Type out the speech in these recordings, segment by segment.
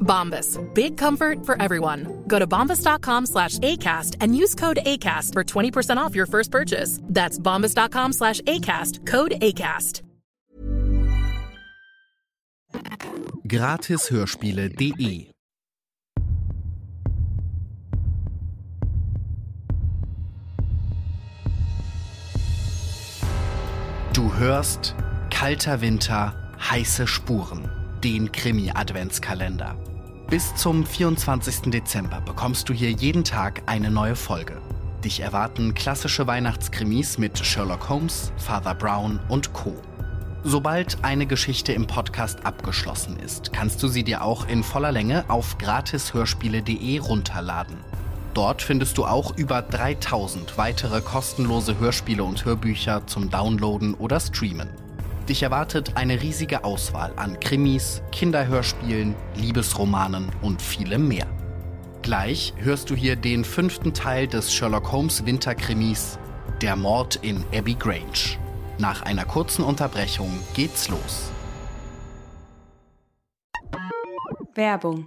Bombas. Big comfort for everyone. Go to bombas.com slash ACAST and use code ACAST for 20% off your first purchase. That's bombas.com slash ACAST. Code ACAST. Gratishörspiele.de Du hörst Kalter Winter, heiße Spuren, den Krimi-Adventskalender. Bis zum 24. Dezember bekommst du hier jeden Tag eine neue Folge. Dich erwarten klassische Weihnachtskrimis mit Sherlock Holmes, Father Brown und Co. Sobald eine Geschichte im Podcast abgeschlossen ist, kannst du sie dir auch in voller Länge auf gratishörspiele.de runterladen. Dort findest du auch über 3000 weitere kostenlose Hörspiele und Hörbücher zum Downloaden oder Streamen. Dich erwartet eine riesige Auswahl an Krimis, Kinderhörspielen, Liebesromanen und vielem mehr. Gleich hörst du hier den fünften Teil des Sherlock Holmes Winterkrimis Der Mord in Abbey Grange. Nach einer kurzen Unterbrechung geht's los. Werbung.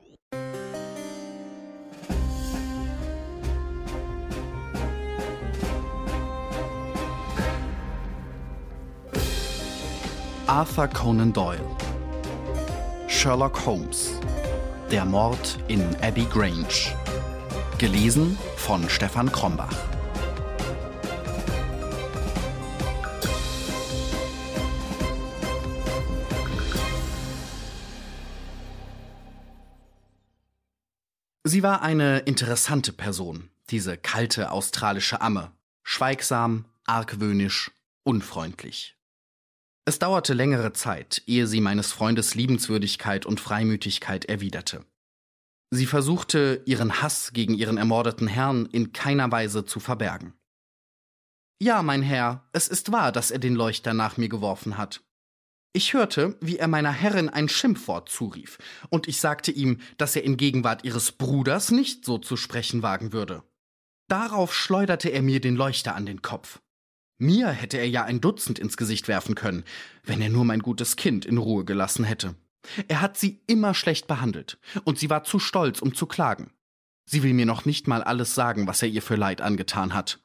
Arthur Conan Doyle Sherlock Holmes Der Mord in Abbey Grange Gelesen von Stefan Krombach Sie war eine interessante Person, diese kalte australische Amme. Schweigsam, argwöhnisch, unfreundlich. Es dauerte längere Zeit, ehe sie meines Freundes Liebenswürdigkeit und Freimütigkeit erwiderte. Sie versuchte, ihren Hass gegen ihren ermordeten Herrn in keiner Weise zu verbergen. Ja, mein Herr, es ist wahr, dass er den Leuchter nach mir geworfen hat. Ich hörte, wie er meiner Herrin ein Schimpfwort zurief, und ich sagte ihm, dass er in Gegenwart ihres Bruders nicht so zu sprechen wagen würde. Darauf schleuderte er mir den Leuchter an den Kopf. Mir hätte er ja ein Dutzend ins Gesicht werfen können, wenn er nur mein gutes Kind in Ruhe gelassen hätte. Er hat sie immer schlecht behandelt, und sie war zu stolz, um zu klagen. Sie will mir noch nicht mal alles sagen, was er ihr für Leid angetan hat.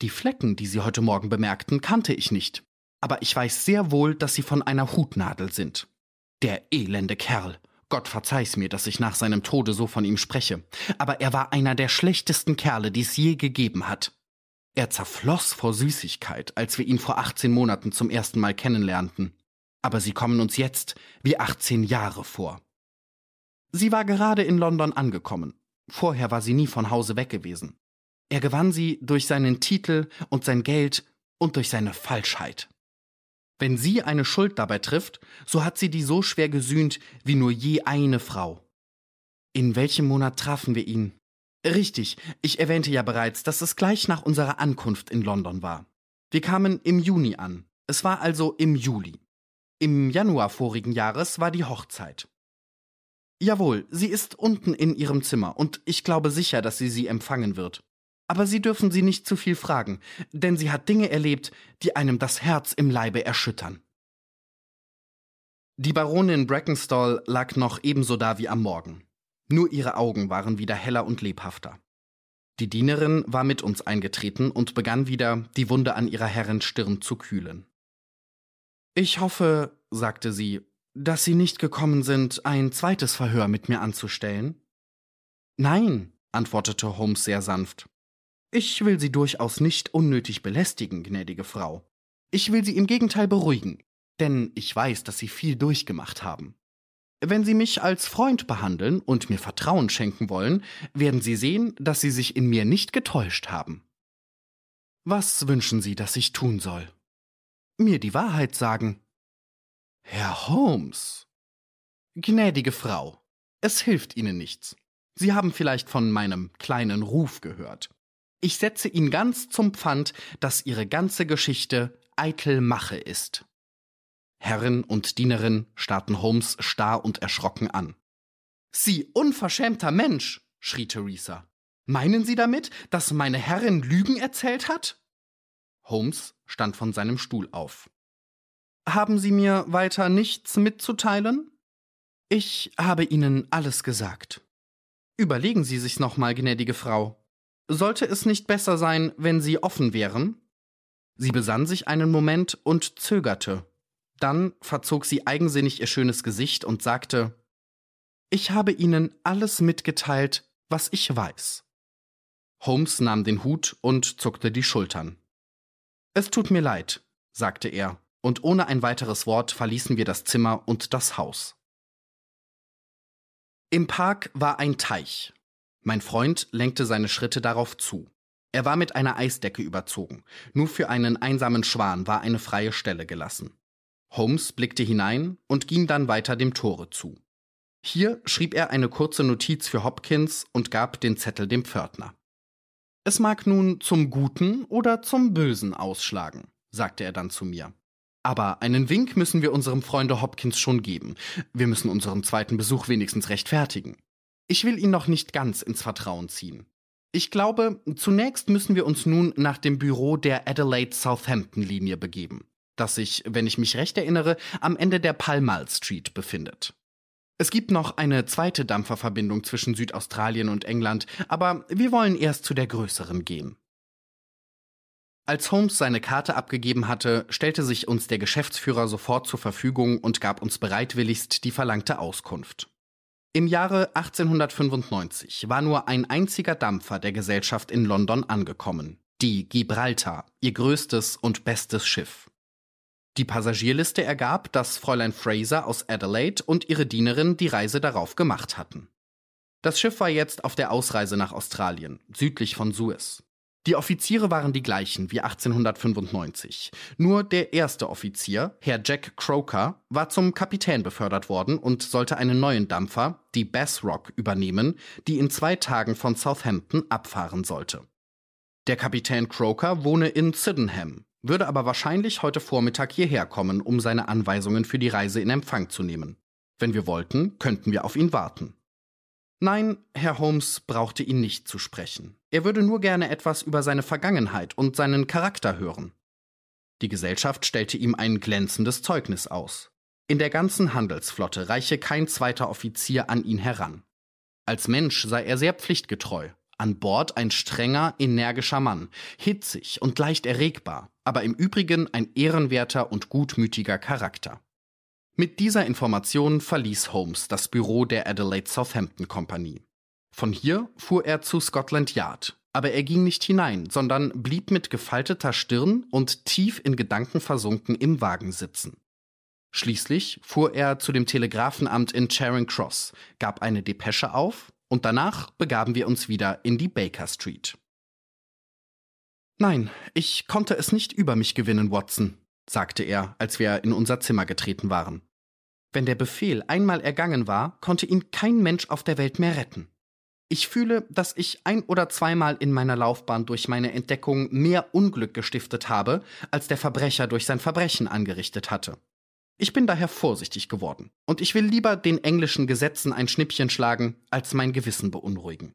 Die Flecken, die Sie heute Morgen bemerkten, kannte ich nicht, aber ich weiß sehr wohl, dass sie von einer Hutnadel sind. Der elende Kerl. Gott verzeih's mir, dass ich nach seinem Tode so von ihm spreche, aber er war einer der schlechtesten Kerle, die es je gegeben hat. Er zerfloss vor Süßigkeit, als wir ihn vor 18 Monaten zum ersten Mal kennenlernten. Aber sie kommen uns jetzt wie 18 Jahre vor. Sie war gerade in London angekommen. Vorher war sie nie von Hause weg gewesen. Er gewann sie durch seinen Titel und sein Geld und durch seine Falschheit. Wenn sie eine Schuld dabei trifft, so hat sie die so schwer gesühnt wie nur je eine Frau. In welchem Monat trafen wir ihn? Richtig, ich erwähnte ja bereits, dass es gleich nach unserer Ankunft in London war. Wir kamen im Juni an. Es war also im Juli. Im Januar vorigen Jahres war die Hochzeit. Jawohl, sie ist unten in ihrem Zimmer und ich glaube sicher, dass sie sie empfangen wird. Aber Sie dürfen sie nicht zu viel fragen, denn sie hat Dinge erlebt, die einem das Herz im Leibe erschüttern. Die Baronin Brackenstall lag noch ebenso da wie am Morgen. Nur ihre Augen waren wieder heller und lebhafter. Die Dienerin war mit uns eingetreten und begann wieder, die Wunde an ihrer Herrin Stirn zu kühlen. Ich hoffe, sagte sie, dass Sie nicht gekommen sind, ein zweites Verhör mit mir anzustellen? Nein, antwortete Holmes sehr sanft. Ich will Sie durchaus nicht unnötig belästigen, gnädige Frau. Ich will Sie im Gegenteil beruhigen, denn ich weiß, dass Sie viel durchgemacht haben. Wenn Sie mich als Freund behandeln und mir Vertrauen schenken wollen, werden Sie sehen, dass Sie sich in mir nicht getäuscht haben. Was wünschen Sie, dass ich tun soll? Mir die Wahrheit sagen. Herr Holmes. Gnädige Frau, es hilft Ihnen nichts. Sie haben vielleicht von meinem kleinen Ruf gehört. Ich setze ihn ganz zum Pfand, dass ihre ganze Geschichte eitel Mache ist. Herrin und Dienerin starrten Holmes starr und erschrocken an. Sie unverschämter Mensch, schrie Theresa. Meinen Sie damit, dass meine Herrin Lügen erzählt hat? Holmes stand von seinem Stuhl auf. Haben Sie mir weiter nichts mitzuteilen? Ich habe Ihnen alles gesagt. Überlegen Sie sich's nochmal, gnädige Frau. Sollte es nicht besser sein, wenn Sie offen wären? Sie besann sich einen Moment und zögerte. Dann verzog sie eigensinnig ihr schönes Gesicht und sagte Ich habe Ihnen alles mitgeteilt, was ich weiß. Holmes nahm den Hut und zuckte die Schultern. Es tut mir leid, sagte er, und ohne ein weiteres Wort verließen wir das Zimmer und das Haus. Im Park war ein Teich, mein Freund lenkte seine Schritte darauf zu. Er war mit einer Eisdecke überzogen. Nur für einen einsamen Schwan war eine freie Stelle gelassen. Holmes blickte hinein und ging dann weiter dem Tore zu. Hier schrieb er eine kurze Notiz für Hopkins und gab den Zettel dem Pförtner. Es mag nun zum Guten oder zum Bösen ausschlagen, sagte er dann zu mir. Aber einen Wink müssen wir unserem Freunde Hopkins schon geben. Wir müssen unseren zweiten Besuch wenigstens rechtfertigen. Ich will ihn noch nicht ganz ins Vertrauen ziehen. Ich glaube, zunächst müssen wir uns nun nach dem Büro der Adelaide Southampton Linie begeben, das sich, wenn ich mich recht erinnere, am Ende der Pall Mall Street befindet. Es gibt noch eine zweite Dampferverbindung zwischen Südaustralien und England, aber wir wollen erst zu der größeren gehen. Als Holmes seine Karte abgegeben hatte, stellte sich uns der Geschäftsführer sofort zur Verfügung und gab uns bereitwilligst die verlangte Auskunft. Im Jahre 1895 war nur ein einziger Dampfer der Gesellschaft in London angekommen, die Gibraltar, ihr größtes und bestes Schiff. Die Passagierliste ergab, dass Fräulein Fraser aus Adelaide und ihre Dienerin die Reise darauf gemacht hatten. Das Schiff war jetzt auf der Ausreise nach Australien, südlich von Suez. Die Offiziere waren die gleichen wie 1895. Nur der erste Offizier, Herr Jack Croker, war zum Kapitän befördert worden und sollte einen neuen Dampfer, die Bass Rock, übernehmen, die in zwei Tagen von Southampton abfahren sollte. Der Kapitän Croker wohne in Sydenham, würde aber wahrscheinlich heute Vormittag hierher kommen, um seine Anweisungen für die Reise in Empfang zu nehmen. Wenn wir wollten, könnten wir auf ihn warten. Nein, Herr Holmes brauchte ihn nicht zu sprechen. Er würde nur gerne etwas über seine Vergangenheit und seinen Charakter hören. Die Gesellschaft stellte ihm ein glänzendes Zeugnis aus. In der ganzen Handelsflotte reiche kein zweiter Offizier an ihn heran. Als Mensch sei er sehr pflichtgetreu, an Bord ein strenger, energischer Mann, hitzig und leicht erregbar, aber im Übrigen ein ehrenwerter und gutmütiger Charakter. Mit dieser Information verließ Holmes das Büro der Adelaide Southampton Company. Von hier fuhr er zu Scotland Yard, aber er ging nicht hinein, sondern blieb mit gefalteter Stirn und tief in Gedanken versunken im Wagen sitzen. Schließlich fuhr er zu dem Telegrafenamt in Charing Cross, gab eine Depesche auf und danach begaben wir uns wieder in die Baker Street. Nein, ich konnte es nicht über mich gewinnen, Watson, sagte er, als wir in unser Zimmer getreten waren. Wenn der Befehl einmal ergangen war, konnte ihn kein Mensch auf der Welt mehr retten. Ich fühle, dass ich ein oder zweimal in meiner Laufbahn durch meine Entdeckung mehr Unglück gestiftet habe, als der Verbrecher durch sein Verbrechen angerichtet hatte. Ich bin daher vorsichtig geworden, und ich will lieber den englischen Gesetzen ein Schnippchen schlagen, als mein Gewissen beunruhigen.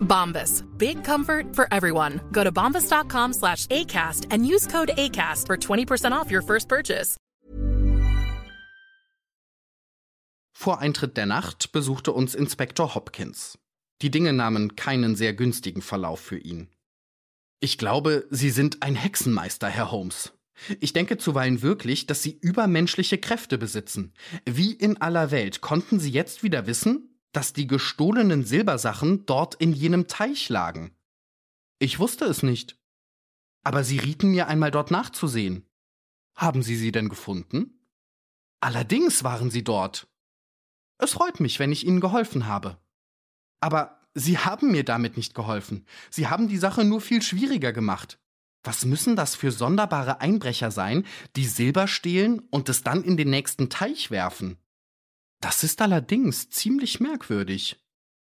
Bombas. Big comfort for everyone. Go to bombas.com slash ACAST and use code ACAST for 20% off your first purchase. Vor Eintritt der Nacht besuchte uns Inspektor Hopkins. Die Dinge nahmen keinen sehr günstigen Verlauf für ihn. Ich glaube, Sie sind ein Hexenmeister, Herr Holmes. Ich denke zuweilen wirklich, dass Sie übermenschliche Kräfte besitzen. Wie in aller Welt konnten Sie jetzt wieder wissen, dass die gestohlenen Silbersachen dort in jenem Teich lagen? Ich wusste es nicht. Aber Sie rieten mir einmal dort nachzusehen. Haben Sie sie denn gefunden? Allerdings waren sie dort. Es freut mich, wenn ich Ihnen geholfen habe. Aber Sie haben mir damit nicht geholfen. Sie haben die Sache nur viel schwieriger gemacht. Was müssen das für sonderbare Einbrecher sein, die Silber stehlen und es dann in den nächsten Teich werfen? Das ist allerdings ziemlich merkwürdig.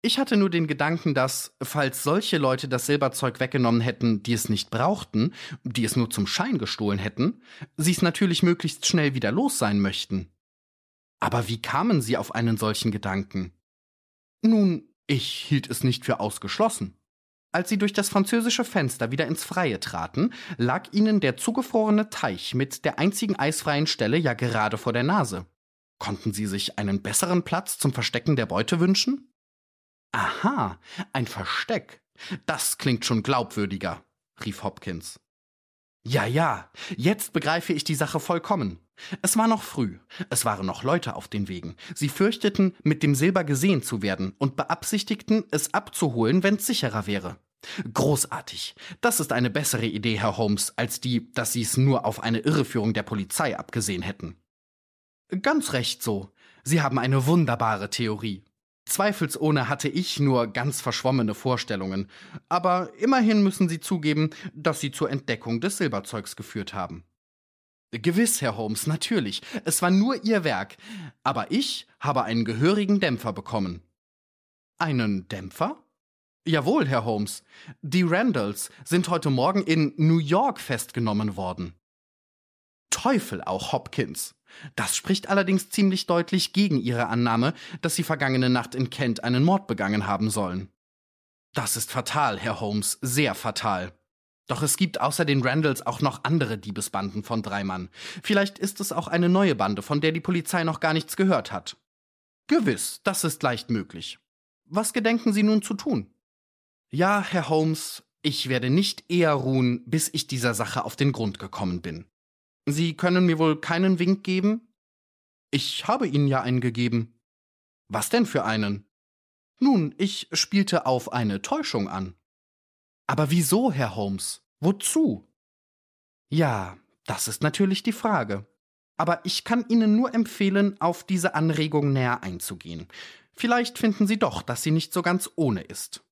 Ich hatte nur den Gedanken, dass, falls solche Leute das Silberzeug weggenommen hätten, die es nicht brauchten, die es nur zum Schein gestohlen hätten, sie es natürlich möglichst schnell wieder los sein möchten. Aber wie kamen sie auf einen solchen Gedanken? Nun, ich hielt es nicht für ausgeschlossen. Als sie durch das französische Fenster wieder ins Freie traten, lag ihnen der zugefrorene Teich mit der einzigen eisfreien Stelle ja gerade vor der Nase. Konnten sie sich einen besseren Platz zum Verstecken der Beute wünschen? Aha, ein Versteck. Das klingt schon glaubwürdiger, rief Hopkins. Ja, ja, jetzt begreife ich die Sache vollkommen. Es war noch früh, es waren noch Leute auf den Wegen. Sie fürchteten, mit dem Silber gesehen zu werden und beabsichtigten, es abzuholen, wenn's sicherer wäre. Großartig. Das ist eine bessere Idee, Herr Holmes, als die, dass Sie es nur auf eine Irreführung der Polizei abgesehen hätten. Ganz recht so. Sie haben eine wunderbare Theorie. Zweifelsohne hatte ich nur ganz verschwommene Vorstellungen, aber immerhin müssen Sie zugeben, dass Sie zur Entdeckung des Silberzeugs geführt haben. Gewiss, Herr Holmes, natürlich. Es war nur Ihr Werk. Aber ich habe einen gehörigen Dämpfer bekommen. Einen Dämpfer? Jawohl, Herr Holmes. Die Randalls sind heute Morgen in New York festgenommen worden. Teufel auch, Hopkins. Das spricht allerdings ziemlich deutlich gegen Ihre Annahme, dass Sie vergangene Nacht in Kent einen Mord begangen haben sollen. Das ist fatal, Herr Holmes, sehr fatal. Doch es gibt außer den Randalls auch noch andere Diebesbanden von drei Mann. Vielleicht ist es auch eine neue Bande, von der die Polizei noch gar nichts gehört hat. Gewiss, das ist leicht möglich. Was gedenken Sie nun zu tun? Ja, Herr Holmes, ich werde nicht eher ruhen, bis ich dieser Sache auf den Grund gekommen bin. Sie können mir wohl keinen Wink geben? Ich habe Ihnen ja einen gegeben. Was denn für einen? Nun, ich spielte auf eine Täuschung an. Aber wieso, Herr Holmes? Wozu? Ja, das ist natürlich die Frage. Aber ich kann Ihnen nur empfehlen, auf diese Anregung näher einzugehen. Vielleicht finden Sie doch, dass sie nicht so ganz ohne ist.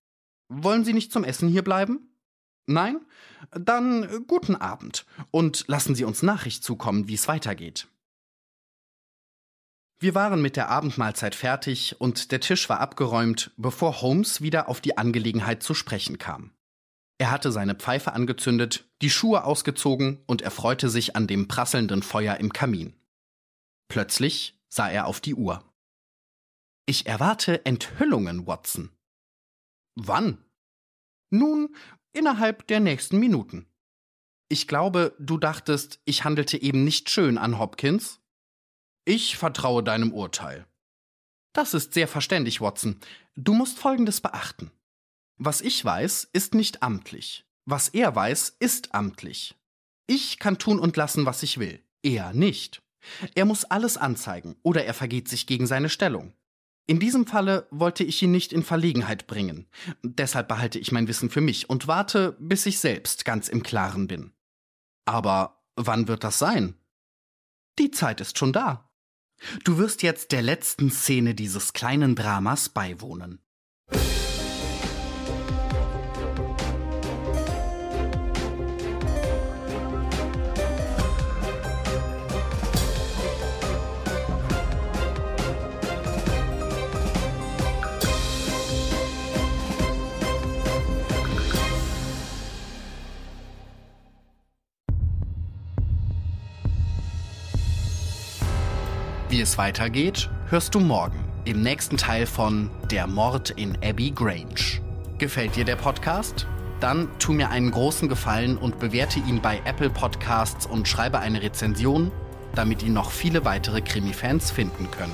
Wollen Sie nicht zum Essen hier bleiben? Nein? Dann guten Abend und lassen Sie uns Nachricht zukommen, wie es weitergeht. Wir waren mit der Abendmahlzeit fertig und der Tisch war abgeräumt, bevor Holmes wieder auf die Angelegenheit zu sprechen kam. Er hatte seine Pfeife angezündet, die Schuhe ausgezogen und erfreute sich an dem prasselnden Feuer im Kamin. Plötzlich sah er auf die Uhr. Ich erwarte Enthüllungen, Watson. Wann? Nun, innerhalb der nächsten Minuten. Ich glaube, du dachtest, ich handelte eben nicht schön an Hopkins? Ich vertraue deinem Urteil. Das ist sehr verständlich, Watson. Du musst Folgendes beachten. Was ich weiß, ist nicht amtlich. Was er weiß, ist amtlich. Ich kann tun und lassen, was ich will. Er nicht. Er muss alles anzeigen oder er vergeht sich gegen seine Stellung. In diesem Falle wollte ich ihn nicht in Verlegenheit bringen. Deshalb behalte ich mein Wissen für mich und warte, bis ich selbst ganz im Klaren bin. Aber wann wird das sein? Die Zeit ist schon da. Du wirst jetzt der letzten Szene dieses kleinen Dramas beiwohnen. Es weitergeht, hörst du morgen im nächsten Teil von Der Mord in Abbey Grange. Gefällt dir der Podcast? Dann tu mir einen großen Gefallen und bewerte ihn bei Apple Podcasts und schreibe eine Rezension, damit ihn noch viele weitere Krimi-Fans finden können.